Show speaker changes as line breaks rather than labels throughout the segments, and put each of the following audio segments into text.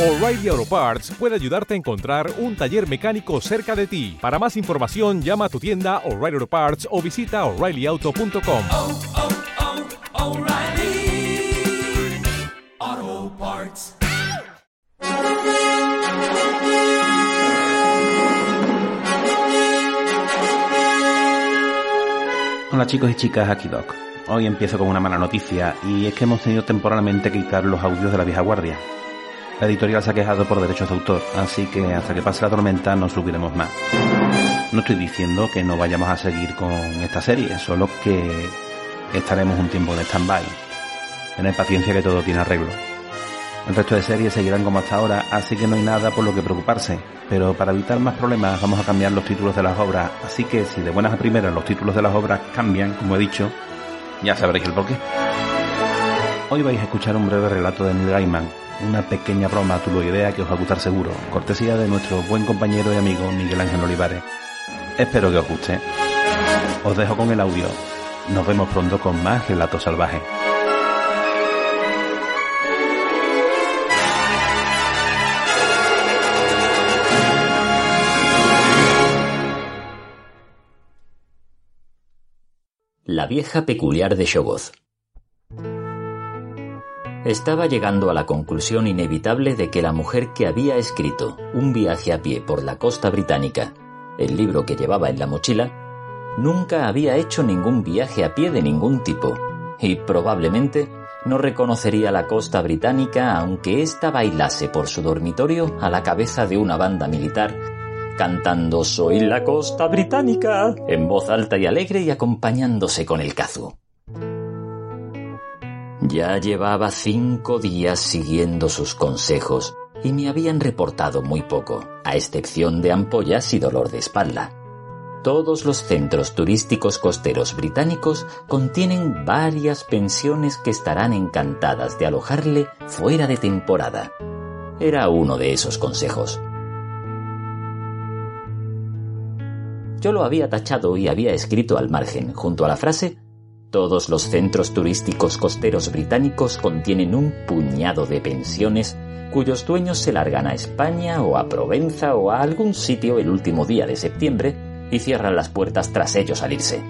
O'Reilly Auto Parts puede ayudarte a encontrar un taller mecánico cerca de ti. Para más información, llama a tu tienda O'Reilly Auto Parts o visita oreillyauto.com.
oh, oh, O'Reilly Auto Parts.
Hola chicos y chicas, aquí Doc. Hoy empiezo con una mala noticia y es que hemos tenido temporalmente que quitar los audios de la vieja guardia. La editorial se ha quejado por derechos de autor, así que hasta que pase la tormenta no subiremos más. No estoy diciendo que no vayamos a seguir con esta serie, solo que estaremos un tiempo en stand-by. Tened paciencia que todo tiene arreglo. El resto de series seguirán como hasta ahora, así que no hay nada por lo que preocuparse. Pero para evitar más problemas vamos a cambiar los títulos de las obras, así que si de buenas a primeras los títulos de las obras cambian, como he dicho, ya sabréis el porqué. Hoy vais a escuchar un breve relato de Neil Gaiman, una pequeña broma idea que os va a gustar seguro, cortesía de nuestro buen compañero y amigo Miguel Ángel Olivares. Espero que os guste. Os dejo con el audio. Nos vemos pronto con más relatos salvajes.
La vieja peculiar de Shogoth. Estaba llegando a la conclusión inevitable de que la mujer que había escrito Un viaje a pie por la costa británica, el libro que llevaba en la mochila, nunca había hecho ningún viaje a pie de ningún tipo, y probablemente no reconocería la costa británica aunque ésta bailase por su dormitorio a la cabeza de una banda militar cantando Soy la costa británica en voz alta y alegre y acompañándose con el cazu. Ya llevaba cinco días siguiendo sus consejos y me habían reportado muy poco, a excepción de ampollas y dolor de espalda. Todos los centros turísticos costeros británicos contienen varias pensiones que estarán encantadas de alojarle fuera de temporada. Era uno de esos consejos. Yo lo había tachado y había escrito al margen, junto a la frase, todos los centros turísticos costeros británicos contienen un puñado de pensiones cuyos dueños se largan a España o a Provenza o a algún sitio el último día de septiembre y cierran las puertas tras ellos al irse.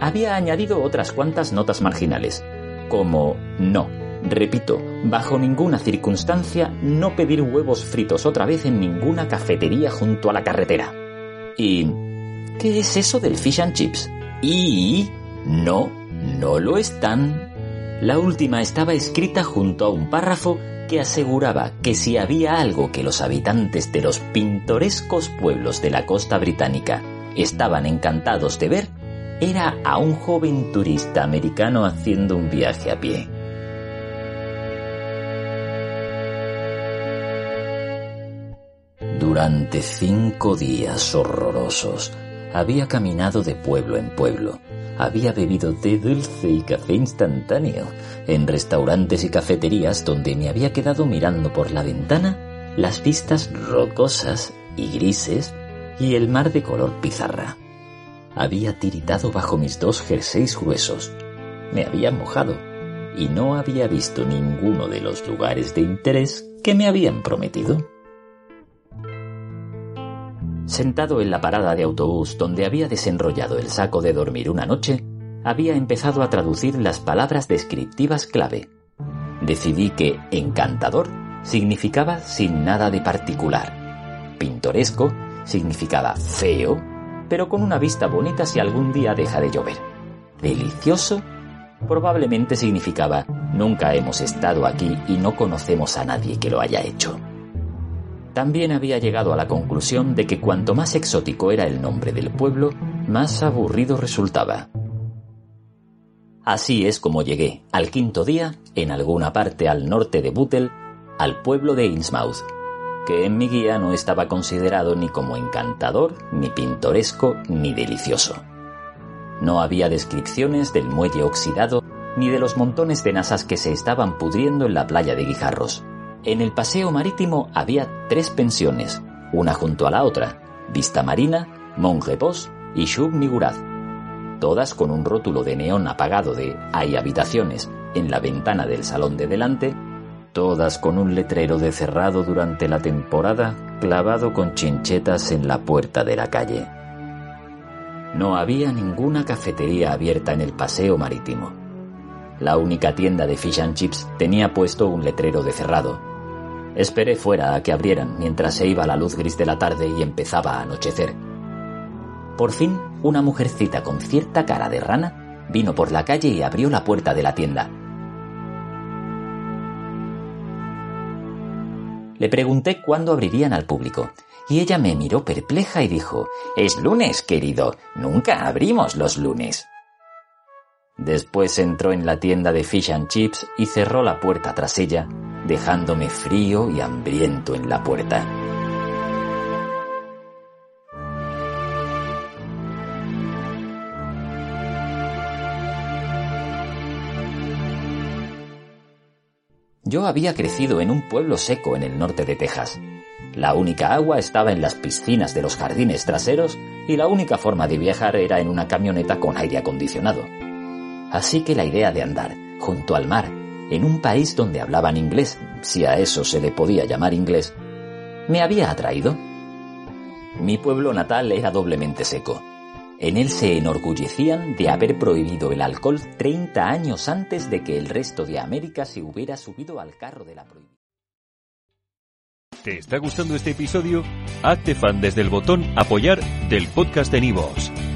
Había añadido otras cuantas notas marginales, como no, repito, bajo ninguna circunstancia no pedir huevos fritos otra vez en ninguna cafetería junto a la carretera. ¿Y qué es eso del fish and chips? Y no, no lo están. La última estaba escrita junto a un párrafo que aseguraba que si había algo que los habitantes de los pintorescos pueblos de la costa británica estaban encantados de ver, era a un joven turista americano haciendo un viaje a pie. Durante cinco días horrorosos había caminado de pueblo en pueblo, había bebido té dulce y café instantáneo en restaurantes y cafeterías donde me había quedado mirando por la ventana las vistas rocosas y grises y el mar de color pizarra. Había tiritado bajo mis dos jerseys gruesos, me había mojado y no había visto ninguno de los lugares de interés que me habían prometido. Sentado en la parada de autobús donde había desenrollado el saco de dormir una noche, había empezado a traducir las palabras descriptivas clave. Decidí que encantador significaba sin nada de particular. Pintoresco significaba feo, pero con una vista bonita si algún día deja de llover. Delicioso probablemente significaba nunca hemos estado aquí y no conocemos a nadie que lo haya hecho. También había llegado a la conclusión de que cuanto más exótico era el nombre del pueblo, más aburrido resultaba. Así es como llegué, al quinto día, en alguna parte al norte de Bootle, al pueblo de Innsmouth, que en mi guía no estaba considerado ni como encantador, ni pintoresco, ni delicioso. No había descripciones del muelle oxidado, ni de los montones de nasas que se estaban pudriendo en la playa de Guijarros. En el paseo marítimo había tres pensiones, una junto a la otra, Vista Marina, Monrepos y Shub Niguraz, todas con un rótulo de neón apagado de Hay habitaciones en la ventana del salón de delante todas con un letrero de cerrado durante la temporada clavado con chinchetas en la puerta de la calle. No había ninguna cafetería abierta en el paseo marítimo. La única tienda de fish and chips tenía puesto un letrero de cerrado. Esperé fuera a que abrieran mientras se iba la luz gris de la tarde y empezaba a anochecer. Por fin, una mujercita con cierta cara de rana vino por la calle y abrió la puerta de la tienda. Le pregunté cuándo abrirían al público, y ella me miró perpleja y dijo, Es lunes, querido, nunca abrimos los lunes. Después entró en la tienda de fish and chips y cerró la puerta tras ella, dejándome frío y hambriento en la puerta. Yo había crecido en un pueblo seco en el norte de Texas. La única agua estaba en las piscinas de los jardines traseros y la única forma de viajar era en una camioneta con aire acondicionado. Así que la idea de andar junto al mar, en un país donde hablaban inglés, si a eso se le podía llamar inglés, me había atraído. Mi pueblo natal era doblemente seco. En él se enorgullecían de haber prohibido el alcohol 30 años antes de que el resto de América se hubiera subido al carro de la prohibición.
¿Te está gustando este episodio? Hazte fan desde el botón Apoyar del podcast de Nivos.